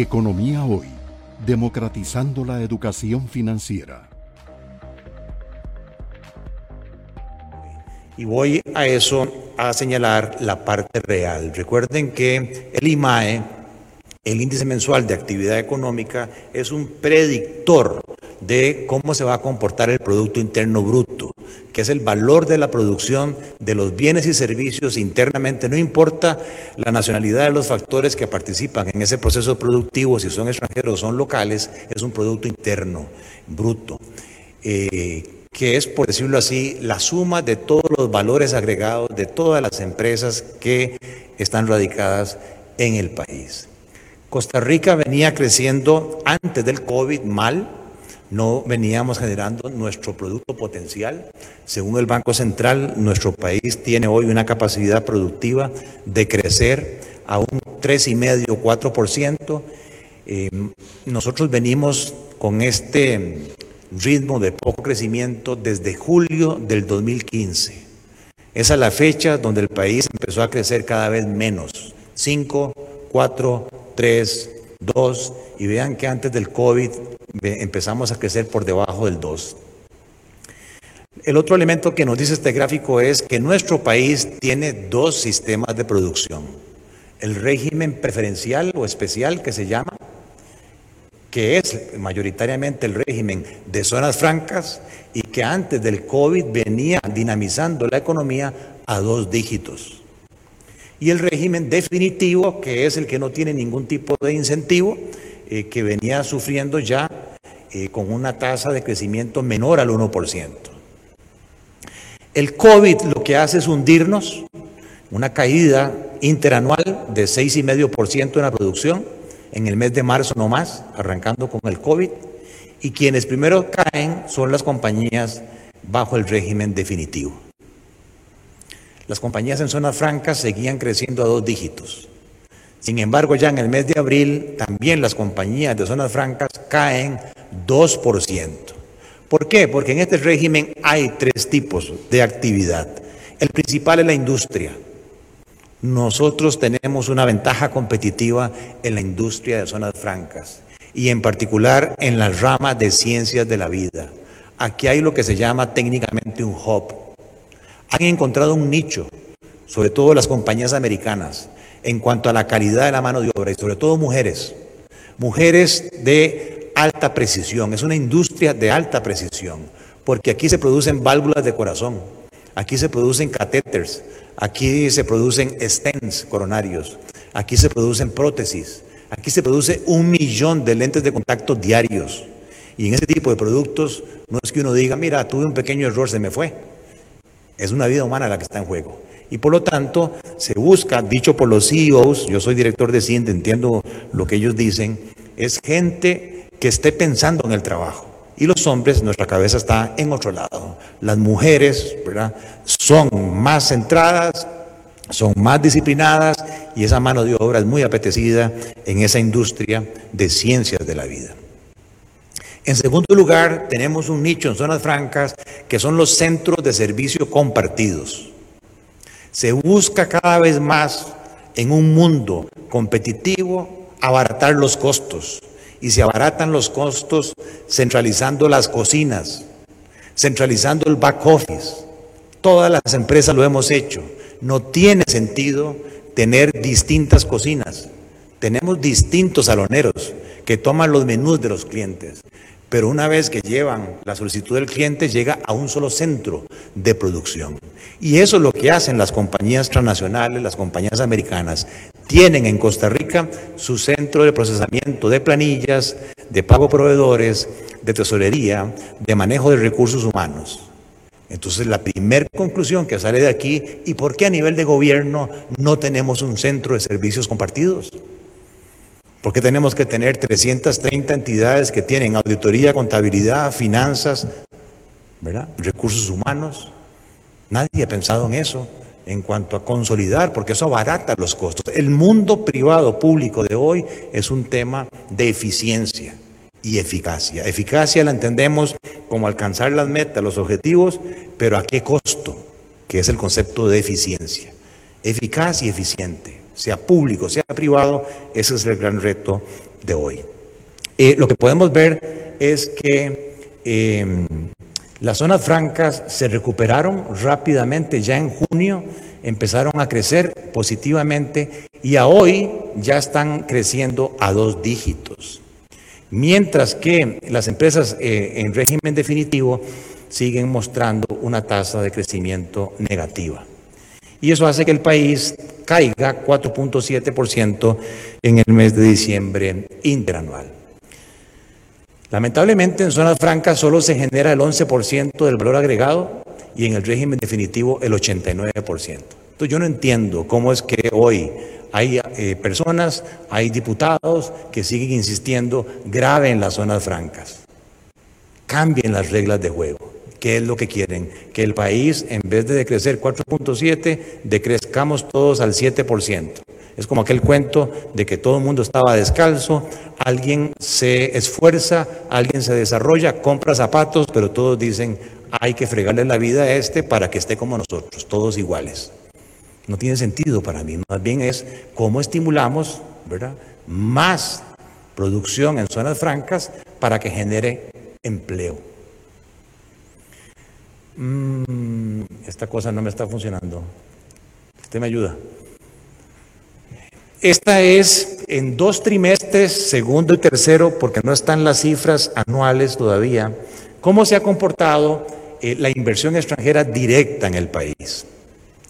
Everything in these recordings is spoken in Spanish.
Economía Hoy, democratizando la educación financiera. Y voy a eso a señalar la parte real. Recuerden que el IMAE, el índice mensual de actividad económica, es un predictor de cómo se va a comportar el Producto Interno Bruto, que es el valor de la producción de los bienes y servicios internamente, no importa la nacionalidad de los factores que participan en ese proceso productivo, si son extranjeros o son locales, es un Producto Interno Bruto. Eh, que es, por decirlo así, la suma de todos los valores agregados de todas las empresas que están radicadas en el país. Costa Rica venía creciendo antes del COVID mal, no veníamos generando nuestro producto potencial. Según el Banco Central, nuestro país tiene hoy una capacidad productiva de crecer a un 3,5, 4%. Eh, nosotros venimos con este ritmo de poco crecimiento desde julio del 2015. Esa es la fecha donde el país empezó a crecer cada vez menos. 5, 4, 3, 2. Y vean que antes del COVID empezamos a crecer por debajo del 2. El otro elemento que nos dice este gráfico es que nuestro país tiene dos sistemas de producción. El régimen preferencial o especial que se llama, que es mayoritariamente el régimen de zonas francas y que antes del COVID venía dinamizando la economía a dos dígitos. Y el régimen definitivo, que es el que no tiene ningún tipo de incentivo, eh, que venía sufriendo ya eh, con una tasa de crecimiento menor al 1%. El COVID lo que hace es hundirnos, una caída interanual de 6,5% en la producción, en el mes de marzo no más, arrancando con el COVID, y quienes primero caen son las compañías bajo el régimen definitivo. Las compañías en zonas francas seguían creciendo a dos dígitos. Sin embargo, ya en el mes de abril, también las compañías de zonas francas caen 2%. ¿Por qué? Porque en este régimen hay tres tipos de actividad. El principal es la industria, nosotros tenemos una ventaja competitiva en la industria de zonas francas y en particular en las ramas de ciencias de la vida. Aquí hay lo que se llama técnicamente un hub. Han encontrado un nicho, sobre todo las compañías americanas, en cuanto a la calidad de la mano de obra y sobre todo mujeres. Mujeres de alta precisión, es una industria de alta precisión, porque aquí se producen válvulas de corazón, aquí se producen catéteres, Aquí se producen stents coronarios, aquí se producen prótesis, aquí se produce un millón de lentes de contacto diarios. Y en ese tipo de productos no es que uno diga, mira, tuve un pequeño error, se me fue. Es una vida humana la que está en juego. Y por lo tanto, se busca, dicho por los CEOs, yo soy director de CIENTE, entiendo lo que ellos dicen, es gente que esté pensando en el trabajo. Y los hombres, nuestra cabeza está en otro lado. Las mujeres, ¿verdad? Son más centradas, son más disciplinadas y esa mano de obra es muy apetecida en esa industria de ciencias de la vida. En segundo lugar, tenemos un nicho en zonas francas que son los centros de servicio compartidos. Se busca cada vez más en un mundo competitivo abaratar los costos, y se abaratan los costos centralizando las cocinas, centralizando el back office. Todas las empresas lo hemos hecho. No tiene sentido tener distintas cocinas. Tenemos distintos saloneros que toman los menús de los clientes. Pero una vez que llevan la solicitud del cliente, llega a un solo centro de producción. Y eso es lo que hacen las compañías transnacionales, las compañías americanas. Tienen en Costa Rica su centro de procesamiento de planillas, de pago proveedores, de tesorería, de manejo de recursos humanos. Entonces, la primera conclusión que sale de aquí, ¿y por qué a nivel de gobierno no tenemos un centro de servicios compartidos? ¿Por qué tenemos que tener 330 entidades que tienen auditoría, contabilidad, finanzas, ¿verdad? recursos humanos? Nadie ha pensado en eso en cuanto a consolidar, porque eso abarata los costos. El mundo privado público de hoy es un tema de eficiencia y eficacia. Eficacia la entendemos como alcanzar las metas, los objetivos, pero a qué costo, que es el concepto de eficiencia. Eficaz y eficiente. Sea público, sea privado, ese es el gran reto de hoy. Eh, lo que podemos ver es que em, las zonas francas se recuperaron rápidamente ya en junio, empezaron a crecer positivamente y a hoy ya están creciendo a dos dígitos. Mientras que las empresas eh, en régimen definitivo siguen mostrando una tasa de crecimiento negativa. Y eso hace que el país caiga 4.7% en el mes de diciembre interanual. Lamentablemente en zonas francas solo se genera el 11% del valor agregado y en el régimen definitivo el 89%. Entonces yo no entiendo cómo es que hoy hay eh, personas, hay diputados que siguen insistiendo grave en las zonas francas. Cambien las reglas de juego. ¿Qué es lo que quieren? Que el país, en vez de decrecer 4.7, decrezcamos todos al 7%. Es como aquel cuento de que todo el mundo estaba descalzo, alguien se esfuerza, alguien se desarrolla, compra zapatos, pero todos dicen, hay que fregarle la vida a este para que esté como nosotros, todos iguales. No tiene sentido para mí, más bien es cómo estimulamos ¿verdad? más producción en zonas francas para que genere empleo. Mm, esta cosa no me está funcionando. Usted me ayuda. Esta es en dos trimestres, segundo y tercero, porque no están las cifras anuales todavía, cómo se ha comportado eh, la inversión extranjera directa en el país.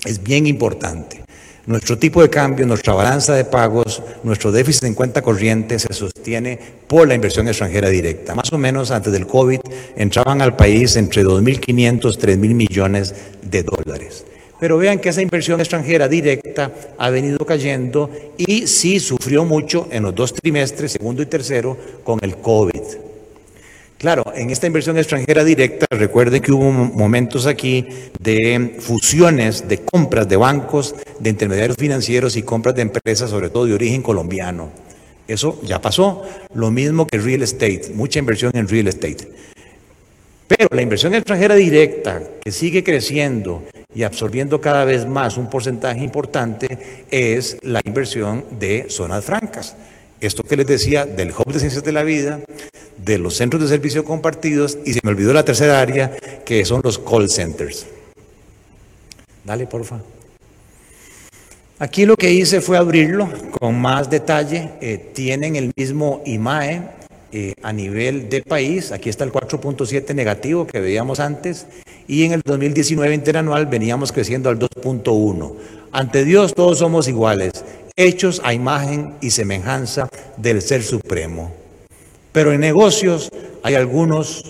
Es bien importante. Nuestro tipo de cambio, nuestra balanza de pagos, nuestro déficit en cuenta corriente se sostiene por la inversión extranjera directa. Más o menos antes del COVID entraban al país entre 2.500, 3.000 millones de dólares. Pero vean que esa inversión extranjera directa ha venido cayendo y sí sufrió mucho en los dos trimestres, segundo y tercero, con el COVID. Claro, en esta inversión extranjera directa, recuerden que hubo momentos aquí de fusiones, de compras de bancos, de intermediarios financieros y compras de empresas, sobre todo de origen colombiano. Eso ya pasó. Lo mismo que real estate, mucha inversión en real estate. Pero la inversión extranjera directa, que sigue creciendo y absorbiendo cada vez más un porcentaje importante, es la inversión de zonas francas. Esto que les decía del Hub de Ciencias de la Vida, de los centros de servicio compartidos y se me olvidó la tercera área, que son los call centers. Dale, porfa. Aquí lo que hice fue abrirlo con más detalle. Eh, tienen el mismo IMAE eh, a nivel de país. Aquí está el 4.7 negativo que veíamos antes. Y en el 2019 interanual veníamos creciendo al 2.1. Ante Dios todos somos iguales hechos a imagen y semejanza del Ser Supremo. Pero en negocios hay algunos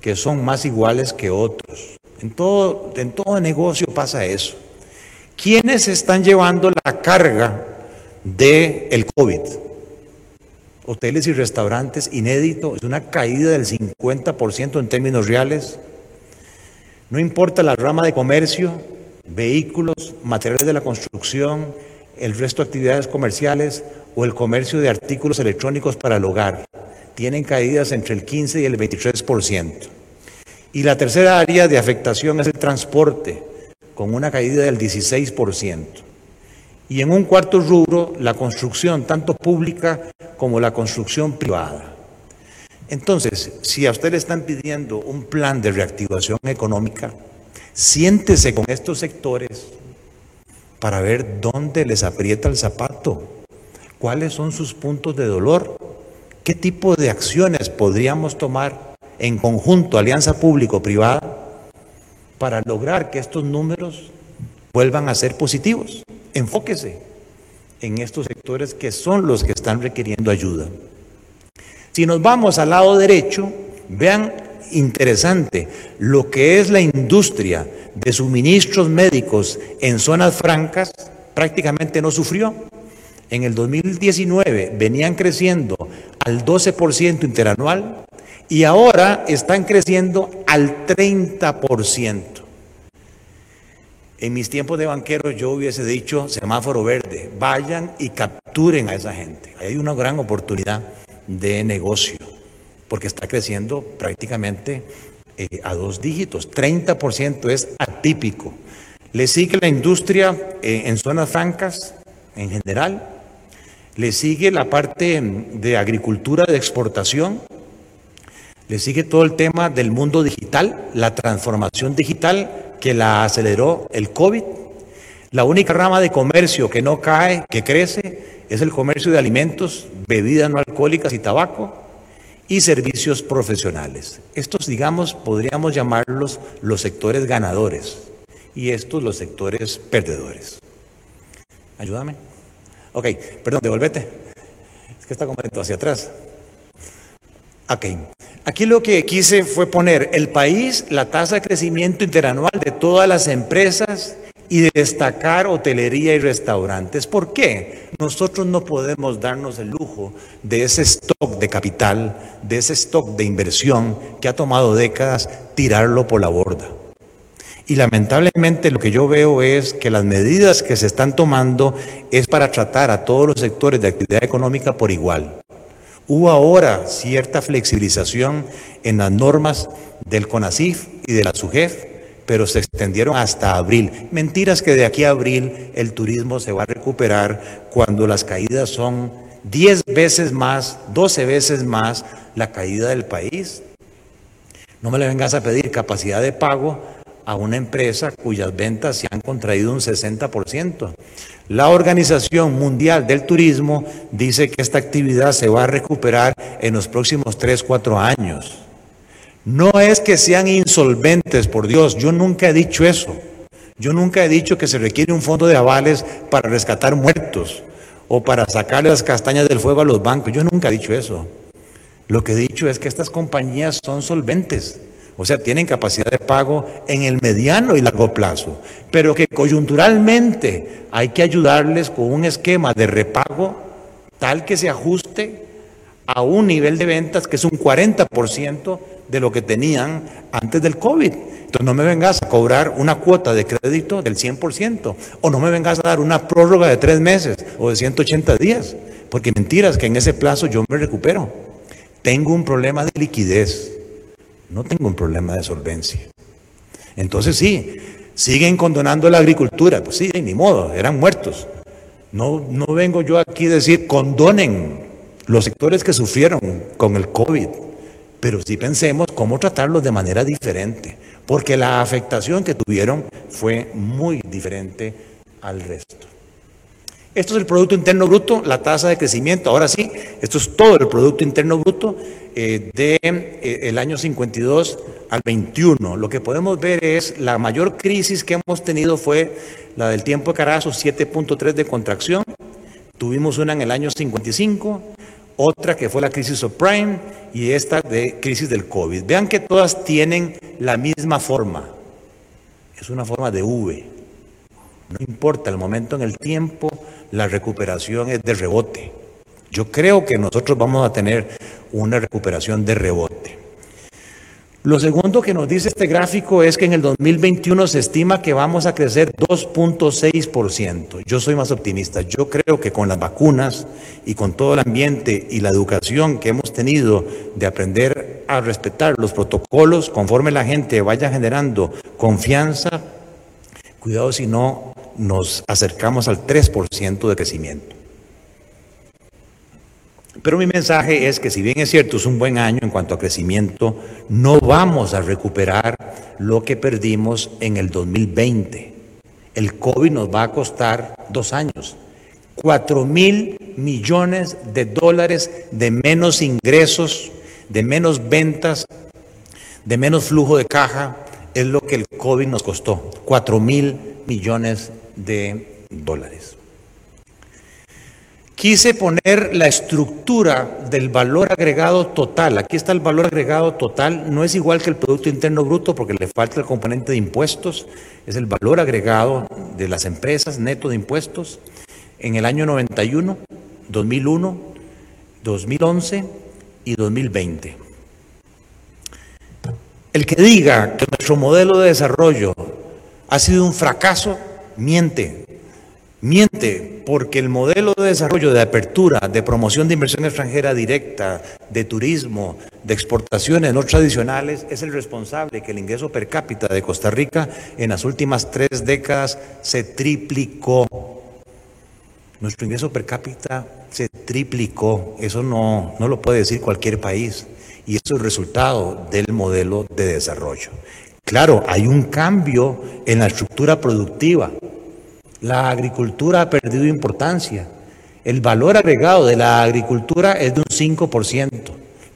que son más iguales que otros. En todo, en todo negocio pasa eso. ¿Quiénes están llevando la carga del el COVID? Hoteles y restaurantes, inédito, es una caída del 50% en términos reales. No importa la rama de comercio, vehículos, materiales de la construcción, el resto de actividades comerciales o el comercio de artículos electrónicos para el hogar. Tienen caídas entre el 15 y el 23%. Y la tercera área de afectación es el transporte, con una caída del 16%. Y en un cuarto rubro, la construcción, tanto pública como la construcción privada. Entonces, si a usted le están pidiendo un plan de reactivación económica, siéntese con estos sectores para ver dónde les aprieta el zapato, cuáles son sus puntos de dolor, qué tipo de acciones podríamos tomar en conjunto, alianza público-privada, para lograr que estos números vuelvan a ser positivos. Enfóquese en estos sectores que son los que están requiriendo ayuda. Si nos vamos al lado derecho, vean interesante lo que es la industria de suministros médicos en zonas francas, prácticamente no sufrió. En el 2019 venían creciendo al 12% interanual y ahora están creciendo al 30%. En mis tiempos de banquero yo hubiese dicho semáforo verde, vayan y capturen a esa gente. Hay una gran oportunidad de negocio porque está creciendo prácticamente eh, a dos dígitos. 30% es atípico. Le sigue la industria eh, en zonas francas, en general. Le sigue la parte de agricultura de exportación. Le sigue todo el tema del mundo digital, la transformación digital que la aceleró el COVID. La única rama de comercio que no cae, que crece, es el comercio de alimentos, bebidas no alcohólicas y tabaco y servicios profesionales. Estos, digamos, podríamos llamarlos los sectores ganadores y estos los sectores perdedores. Ayúdame. Ok, perdón, devuélvete. Es que está como hacia atrás. Ok. Aquí lo que quise fue poner el país, la tasa de crecimiento interanual de todas las empresas y destacar hotelería y restaurantes. ¿Por qué? Nosotros no podemos darnos el lujo de ese stock de capital, de ese stock de inversión que ha tomado décadas, tirarlo por la borda. Y lamentablemente lo que yo veo es que las medidas que se están tomando es para tratar a todos los sectores de actividad económica por igual. Hubo ahora cierta flexibilización en las normas del CONACIF y de la SUGEF, pero se extendieron hasta abril. Mentiras que de aquí a abril el turismo se va a recuperar cuando las caídas son 10 veces más, 12 veces más la caída del país. No me le vengas a pedir capacidad de pago a una empresa cuyas ventas se han contraído un 60%. La Organización Mundial del Turismo dice que esta actividad se va a recuperar en los próximos 3, 4 años. No es que sean insolventes, por Dios, yo nunca he dicho eso. Yo nunca he dicho que se requiere un fondo de avales para rescatar muertos o para sacarle las castañas del fuego a los bancos. Yo nunca he dicho eso. Lo que he dicho es que estas compañías son solventes. O sea, tienen capacidad de pago en el mediano y largo plazo, pero que coyunturalmente hay que ayudarles con un esquema de repago tal que se ajuste a un nivel de ventas que es un 40% de lo que tenían antes del COVID. Entonces no me vengas a cobrar una cuota de crédito del 100% o no me vengas a dar una prórroga de tres meses o de 180 días, porque mentiras que en ese plazo yo me recupero. Tengo un problema de liquidez no tengo un problema de solvencia. Entonces sí, siguen condonando la agricultura. Pues sí, ni modo, eran muertos. No, no vengo yo aquí a decir condonen los sectores que sufrieron con el COVID, pero sí pensemos cómo tratarlos de manera diferente, porque la afectación que tuvieron fue muy diferente al resto. Esto es el Producto Interno Bruto, la tasa de crecimiento. Ahora sí, esto es todo el Producto Interno Bruto del eh, de, eh, año 52 al 21. Lo que podemos ver es la mayor crisis que hemos tenido fue la del tiempo de Carazo, 7.3 de contracción. Tuvimos una en el año 55, otra que fue la crisis subprime y esta de crisis del COVID. Vean que todas tienen la misma forma. Es una forma de V. No importa el momento en el tiempo, la recuperación es de rebote. Yo creo que nosotros vamos a tener una recuperación de rebote. Lo segundo que nos dice este gráfico es que en el 2021 se estima que vamos a crecer 2.6%. Yo soy más optimista. Yo creo que con las vacunas y con todo el ambiente y la educación que hemos tenido de aprender a respetar los protocolos conforme la gente vaya generando confianza, cuidado si no nos acercamos al 3% de crecimiento. Pero mi mensaje es que si bien es cierto, es un buen año en cuanto a crecimiento, no vamos a recuperar lo que perdimos en el 2020. El COVID nos va a costar dos años. Cuatro mil millones de dólares de menos ingresos, de menos ventas, de menos flujo de caja, es lo que el COVID nos costó. Cuatro mil millones de dólares. Quise poner la estructura del valor agregado total. Aquí está el valor agregado total. No es igual que el Producto Interno Bruto porque le falta el componente de impuestos. Es el valor agregado de las empresas neto de impuestos en el año 91, 2001, 2011 y 2020. El que diga que nuestro modelo de desarrollo ha sido un fracaso, miente. Miente porque el modelo de desarrollo, de apertura, de promoción de inversión extranjera directa, de turismo, de exportaciones no tradicionales, es el responsable que el ingreso per cápita de Costa Rica en las últimas tres décadas se triplicó. Nuestro ingreso per cápita se triplicó. Eso no, no lo puede decir cualquier país. Y eso es el resultado del modelo de desarrollo. Claro, hay un cambio en la estructura productiva. La agricultura ha perdido importancia. El valor agregado de la agricultura es de un 5%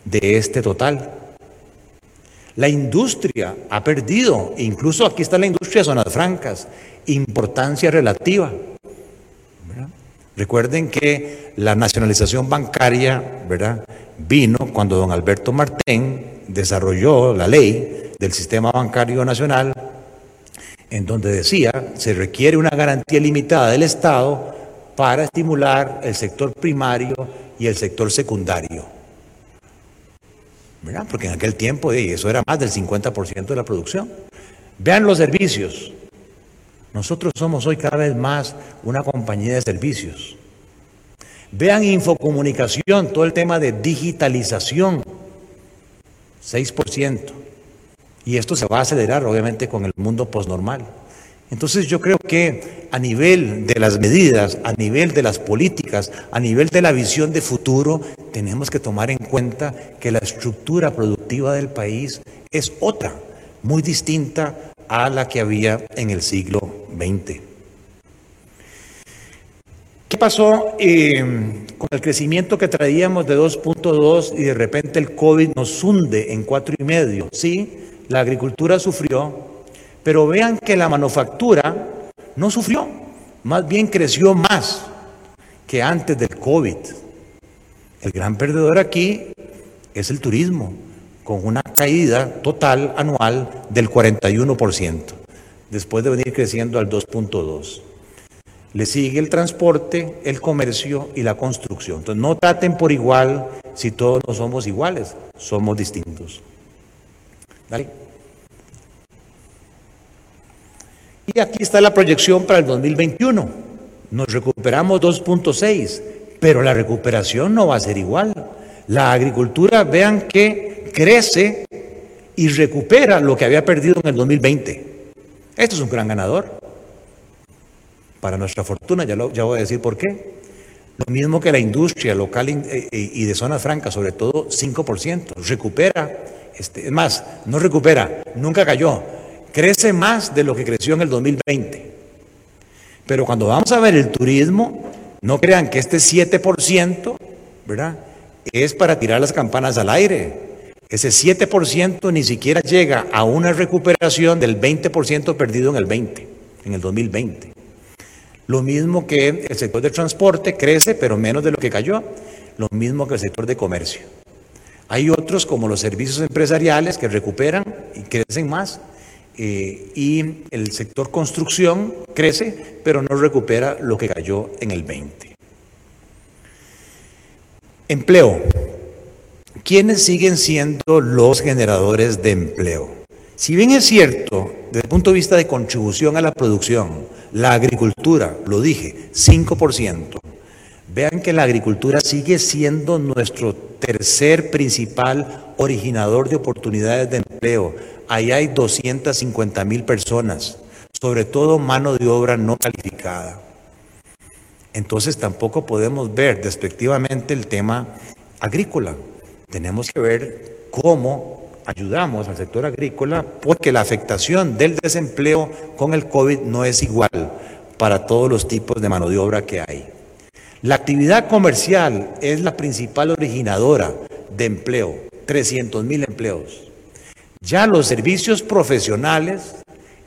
de este total. La industria ha perdido, incluso aquí está la industria de zonas francas, importancia relativa. Recuerden que la nacionalización bancaria ¿verdad? vino cuando don Alberto Martín desarrolló la ley del sistema bancario nacional, en donde decía se requiere una garantía limitada del Estado para estimular el sector primario y el sector secundario. Porque en aquel tiempo eso era más del 50% de la producción. Vean los servicios. Nosotros somos hoy cada vez más una compañía de servicios. Vean infocomunicación, todo el tema de digitalización, 6%. Y esto se va a acelerar obviamente con el mundo postnormal. Entonces yo creo que a nivel de las medidas, a nivel de las políticas, a nivel de la visión de futuro, tenemos que tomar en cuenta que la estructura productiva del país es otra, muy distinta a la que había en el siglo XX. ¿Qué pasó eh, con el crecimiento que traíamos de 2.2 y de repente el COVID nos hunde en 4,5? Sí, la agricultura sufrió, pero vean que la manufactura no sufrió, más bien creció más que antes del COVID. El gran perdedor aquí es el turismo, con una caída total anual del 41%, después de venir creciendo al 2.2%. Le sigue el transporte, el comercio y la construcción. Entonces no traten por igual si todos no somos iguales, somos distintos. Y aquí está la proyección para el 2021. Nos recuperamos 2.6, pero la recuperación no va a ser igual. La agricultura, vean que crece y recupera lo que había perdido en el 2020. Esto es un gran ganador. Para nuestra fortuna, ya, ya voy a decir por qué. Lo mismo que la industria local eh, y de zonas francas, sobre todo 5%, recupera, este, es más, no recupera, nunca cayó, crece más de lo que creció en el 2020. Pero cuando vamos a ver el turismo, no crean que este 7%, ¿verdad? Es para tirar las campanas al aire. Ese 7% ni siquiera llega a una recuperación del 20% perdido en el 20, en el 2020. Lo mismo que el sector de transporte crece, pero menos de lo que cayó. Lo mismo que el sector de comercio. Hay otros como los servicios empresariales que recuperan y crecen más. Eh, y el sector construcción crece, pero no recupera lo que cayó en el 20. Empleo. ¿Quiénes siguen siendo los generadores de empleo? Si bien es cierto, desde el punto de vista de contribución a la producción, la agricultura, lo dije, 5%, vean que la agricultura sigue siendo nuestro tercer principal originador de oportunidades de empleo ahí hay 250 mil personas, sobre todo mano de obra no calificada. Entonces tampoco podemos ver despectivamente el tema agrícola. Tenemos que ver cómo ayudamos al sector agrícola porque la afectación del desempleo con el COVID no es igual para todos los tipos de mano de obra que hay. La actividad comercial es la principal originadora de empleo, 300 mil empleos. Ya los servicios profesionales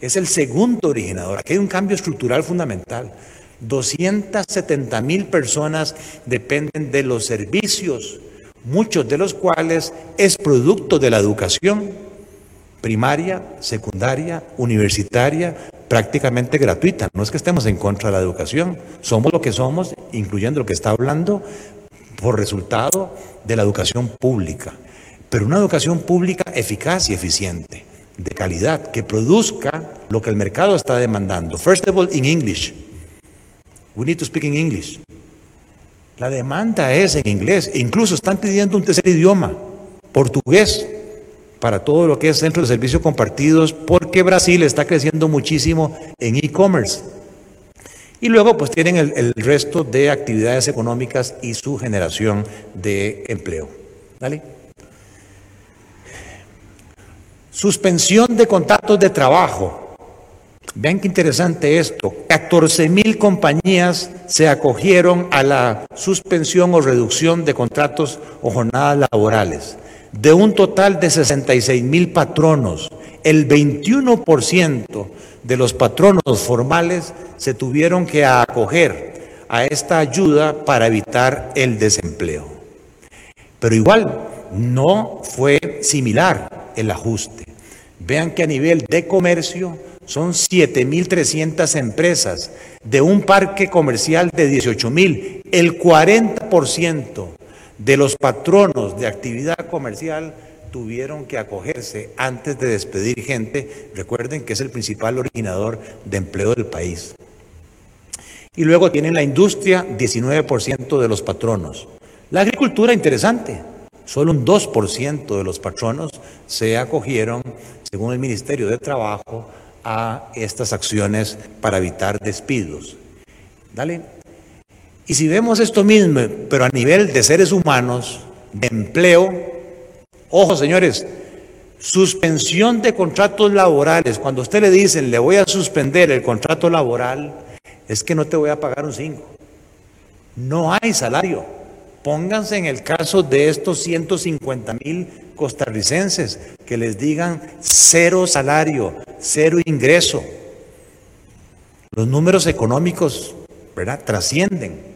es el segundo originador. Aquí hay un cambio estructural fundamental. 270 mil personas dependen de los servicios, muchos de los cuales es producto de la educación primaria, secundaria, universitaria, prácticamente gratuita. No es que estemos en contra de la educación, somos lo que somos, incluyendo lo que está hablando, por resultado de la educación pública pero una educación pública eficaz y eficiente, de calidad, que produzca lo que el mercado está demandando. First of all, in English. We need to speak in English. La demanda es en inglés. Incluso están pidiendo un tercer idioma, portugués, para todo lo que es centro de servicios compartidos, porque Brasil está creciendo muchísimo en e-commerce. Y luego pues tienen el, resto de actividades económicas y su generación de empleo. ¿Vale? Suspensión de contratos de trabajo. Vean qué interesante esto. 14 mil compañías se acogieron a la suspensión o reducción de contratos o jornadas laborales. De un total de 66 mil patronos, el 21% de los patronos formales se tuvieron que acoger a esta ayuda para evitar el desempleo. Pero igual, no fue similar el ajuste. Vean que a nivel de comercio son 7.300 empresas de un parque comercial de 18.000. El 40% de los patronos de actividad comercial tuvieron que acogerse antes de despedir gente. Recuerden que es el principal originador de empleo del país. Y luego tienen la industria, 19% de los patronos. La agricultura, interesante. Solo un 2% de los patronos se acogieron, según el Ministerio de Trabajo, a estas acciones para evitar despidos. Dale. Y si vemos esto mismo, pero a nivel de seres humanos, de empleo, ojo señores, suspensión de contratos laborales, cuando usted le dicen le voy a suspender el contrato laboral, es que no te voy a pagar un 5. No hay salario. Pónganse en el caso de estos 150 mil costarricenses que les digan cero salario, cero ingreso. Los números económicos ¿verdad? trascienden.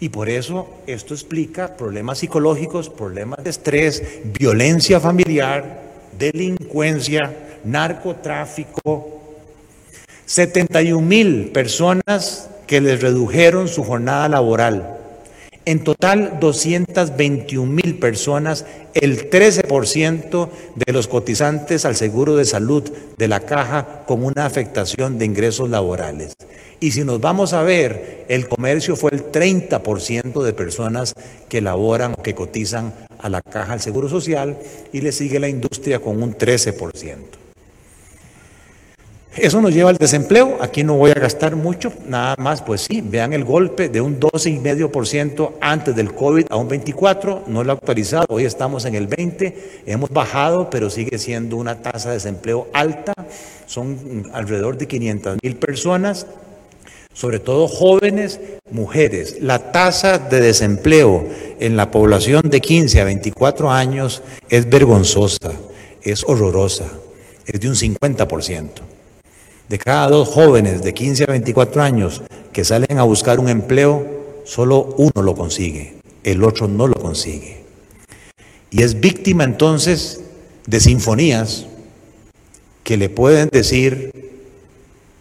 Y por eso esto explica problemas psicológicos, problemas de estrés, violencia familiar, delincuencia, narcotráfico. 71 mil personas que les redujeron su jornada laboral. En total, 221 mil personas, el 13% de los cotizantes al seguro de salud de la caja con una afectación de ingresos laborales. Y si nos vamos a ver, el comercio fue el 30% de personas que laboran o que cotizan a la caja al seguro social y le sigue la industria con un 13%. Eso nos lleva al desempleo. Aquí no voy a gastar mucho, nada más, pues sí, vean el golpe de un 12,5% antes del COVID a un 24%, no lo he actualizado, hoy estamos en el 20%, hemos bajado, pero sigue siendo una tasa de desempleo alta, son alrededor de 500 mil personas, sobre todo jóvenes, mujeres. La tasa de desempleo en la población de 15 a 24 años es vergonzosa, es horrorosa, es de un 50%. De cada dos jóvenes de 15 a 24 años que salen a buscar un empleo, solo uno lo consigue, el otro no lo consigue. Y es víctima entonces de sinfonías que le pueden decir,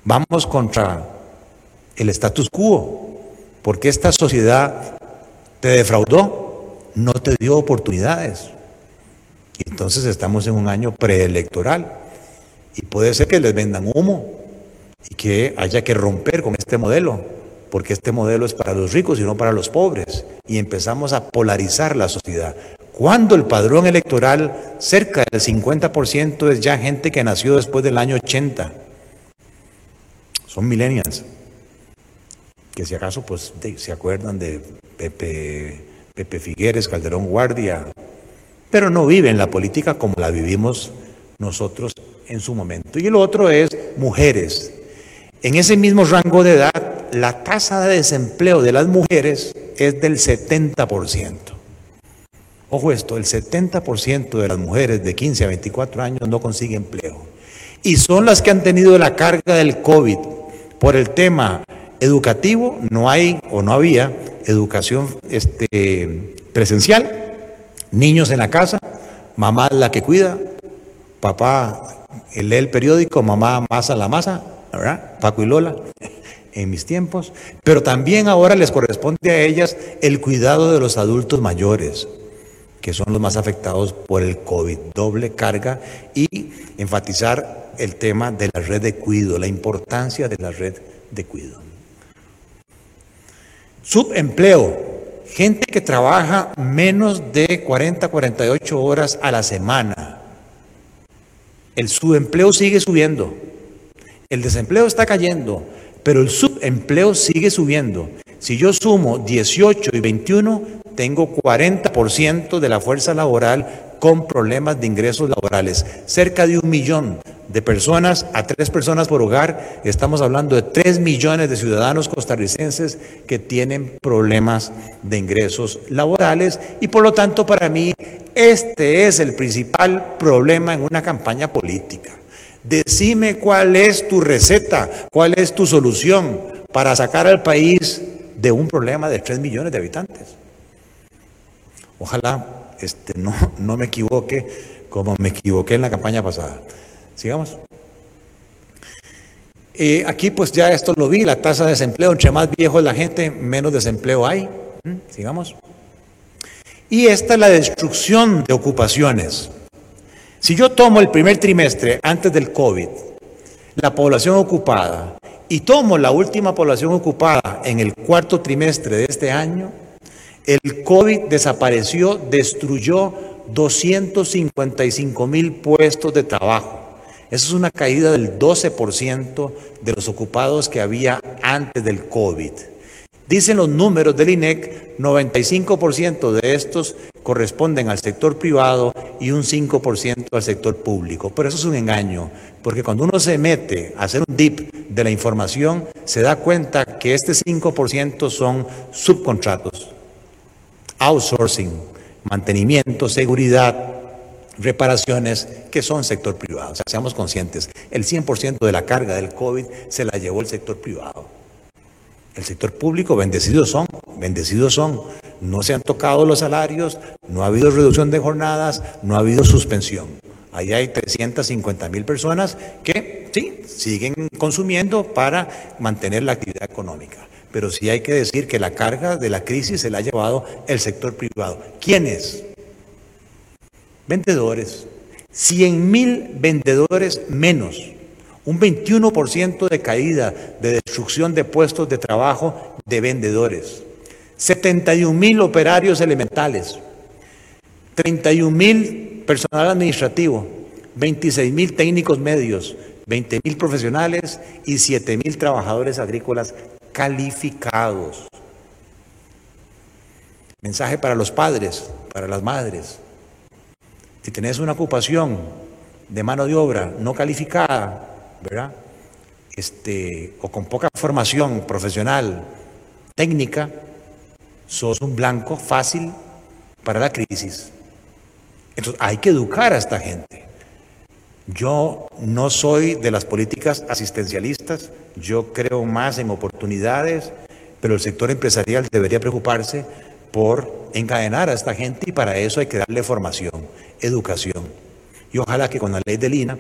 vamos contra el status quo, porque esta sociedad te defraudó, no te dio oportunidades. Entonces estamos en un año preelectoral. Y puede ser que les vendan humo y que haya que romper con este modelo, porque este modelo es para los ricos y no para los pobres. Y empezamos a polarizar la sociedad. Cuando el padrón electoral, cerca del 50% es ya gente que nació después del año 80. Son millennials. Que si acaso pues se acuerdan de Pepe, Pepe Figueres, Calderón Guardia, pero no viven la política como la vivimos nosotros en su momento. Y el otro es mujeres. En ese mismo rango de edad, la tasa de desempleo de las mujeres es del 70%. Ojo esto, el 70% de las mujeres de 15 a 24 años no consiguen empleo. Y son las que han tenido la carga del COVID. Por el tema educativo, no hay o no había educación este, presencial, niños en la casa, mamá la que cuida, papá lee el periódico, mamá masa la masa, ¿verdad? Paco y Lola, en mis tiempos. Pero también ahora les corresponde a ellas el cuidado de los adultos mayores, que son los más afectados por el COVID, doble carga y enfatizar el tema de la red de cuidado, la importancia de la red de cuidado. Subempleo, gente que trabaja menos de 40, 48 horas a la semana el subempleo sigue subiendo, el desempleo está cayendo, pero el subempleo sigue subiendo. Si yo sumo 18 y 21, tengo 40% de la fuerza laboral con problemas de ingresos laborales. Cerca de un millón de personas a tres personas por hogar. Estamos hablando de tres millones de ciudadanos costarricenses que tienen problemas de ingresos laborales y por lo tanto para mí este es el principal problema en una campaña política. Decime cuál es tu receta, cuál es tu solución para sacar al país de un problema de 3 millones de habitantes. Ojalá este, no, no me equivoque como me equivoqué en la campaña pasada. Sigamos. Eh, aquí pues ya esto lo vi, la tasa de desempleo, entre más viejo es la gente, menos desempleo hay. ¿Mm? Sigamos. Y esta es la destrucción de ocupaciones. Si yo tomo el primer trimestre antes del COVID, la población ocupada, y tomo la última población ocupada en el cuarto trimestre de este año, el COVID desapareció, destruyó 255 mil puestos de trabajo. Eso es una caída del 12% de los ocupados que había antes del COVID. Dicen los números del INEC, 95% de estos corresponden al sector privado y un 5% al sector público. Pero eso es un engaño, porque cuando uno se mete a hacer un dip de la información, se da cuenta que este 5% son subcontratos, outsourcing, mantenimiento, seguridad, reparaciones que son sector privado. O sea, seamos conscientes, el 100% de la carga del COVID se la llevó el sector privado. El sector público, bendecidos son, bendecidos son. No se han tocado los salarios, no ha habido reducción de jornadas, no ha habido suspensión. Ahí hay 350 mil personas que sí, siguen consumiendo para mantener la actividad económica. Pero sí hay que decir que la carga de la crisis se la ha llevado el sector privado. ¿Quiénes? Vendedores. 100 mil vendedores menos un 21% de caída, de destrucción de puestos de trabajo de vendedores, 71 mil operarios elementales, 31 mil personal administrativo, 26 mil técnicos medios, 20 mil profesionales y 7 mil trabajadores agrícolas calificados. Mensaje para los padres, para las madres. Si tenés una ocupación de mano de obra no calificada, ¿verdad? Este, o con poca formación profesional, técnica, sos un blanco fácil para la crisis. Entonces hay que educar a esta gente. Yo no soy de las políticas asistencialistas, yo creo más en oportunidades, pero el sector empresarial debería preocuparse por encadenar a esta gente y para eso hay que darle formación, educación. Y ojalá que con la ley de Lina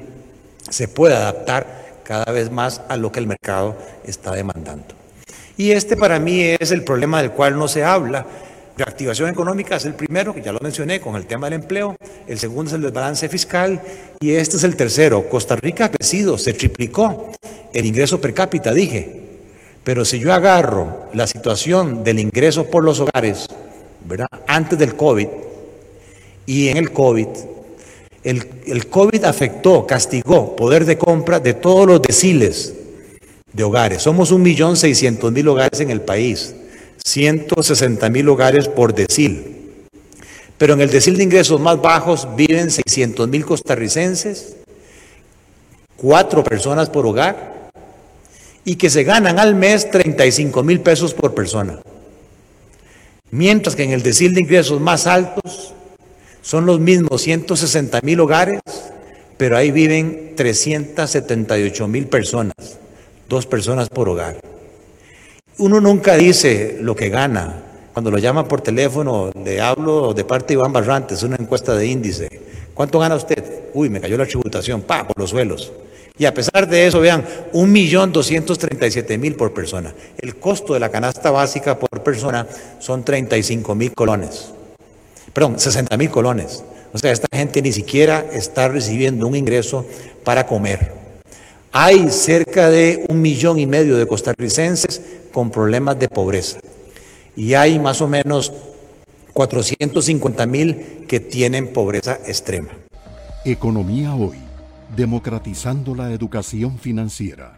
se puede adaptar cada vez más a lo que el mercado está demandando. Y este para mí es el problema del cual no se habla. Reactivación económica es el primero, que ya lo mencioné con el tema del empleo, el segundo es el desbalance fiscal y este es el tercero. Costa Rica ha crecido, se triplicó el ingreso per cápita, dije, pero si yo agarro la situación del ingreso por los hogares, ¿verdad? Antes del COVID y en el COVID, el, COVID afectó, castigó poder de compra de todos los deciles de hogares. Somos un millón seiscientos mil hogares en el país, 160 mil hogares por decil. Pero en el decil de ingresos más bajos viven 600 mil costarricenses, cuatro personas por hogar, y que se ganan al mes 35 mil pesos por persona. Mientras que en el decil de ingresos más altos son los mismos 160 mil hogares, pero ahí viven 378 mil personas, dos personas por hogar. Uno nunca dice lo que gana. Cuando lo llama por teléfono, le hablo de parte de Iván Barrantes, una encuesta de índice. ¿Cuánto gana usted? Uy, me cayó la tributación, pa, por los suelos. Y a pesar de eso, vean, un millón doscientos treinta y siete mil por persona. El costo de la canasta básica por persona son 35 mil colones perdón, 60 mil colones. O sea, esta gente ni siquiera está recibiendo un ingreso para comer. Hay cerca de un millón y medio de costarricenses con problemas de pobreza. Y hay más o menos 450 mil que tienen pobreza extrema. Economía hoy, democratizando la educación financiera.